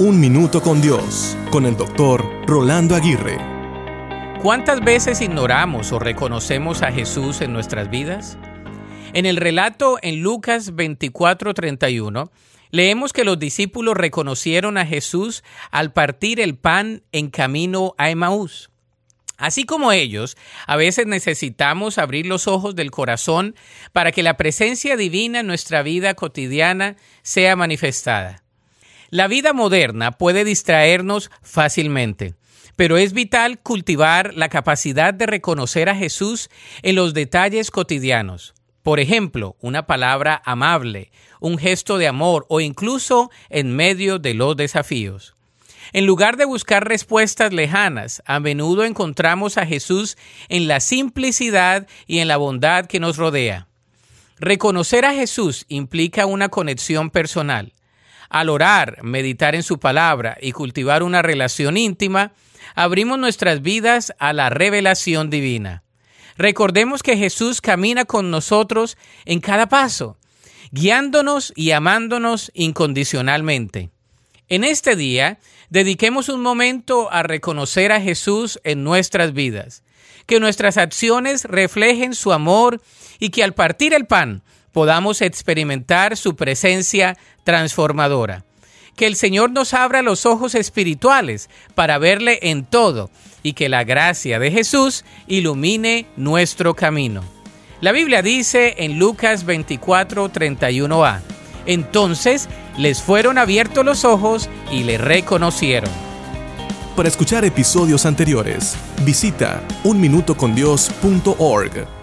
Un Minuto con Dios, con el doctor Rolando Aguirre. ¿Cuántas veces ignoramos o reconocemos a Jesús en nuestras vidas? En el relato en Lucas 24:31, leemos que los discípulos reconocieron a Jesús al partir el pan en camino a Emaús. Así como ellos, a veces necesitamos abrir los ojos del corazón para que la presencia divina en nuestra vida cotidiana sea manifestada. La vida moderna puede distraernos fácilmente, pero es vital cultivar la capacidad de reconocer a Jesús en los detalles cotidianos. Por ejemplo, una palabra amable, un gesto de amor o incluso en medio de los desafíos. En lugar de buscar respuestas lejanas, a menudo encontramos a Jesús en la simplicidad y en la bondad que nos rodea. Reconocer a Jesús implica una conexión personal. Al orar, meditar en su palabra y cultivar una relación íntima, abrimos nuestras vidas a la revelación divina. Recordemos que Jesús camina con nosotros en cada paso, guiándonos y amándonos incondicionalmente. En este día, dediquemos un momento a reconocer a Jesús en nuestras vidas, que nuestras acciones reflejen su amor y que al partir el pan podamos experimentar su presencia transformadora. Que el Señor nos abra los ojos espirituales para verle en todo y que la gracia de Jesús ilumine nuestro camino. La Biblia dice en Lucas 24, 31a, entonces les fueron abiertos los ojos y le reconocieron. Para escuchar episodios anteriores, visita unminutocondios.org.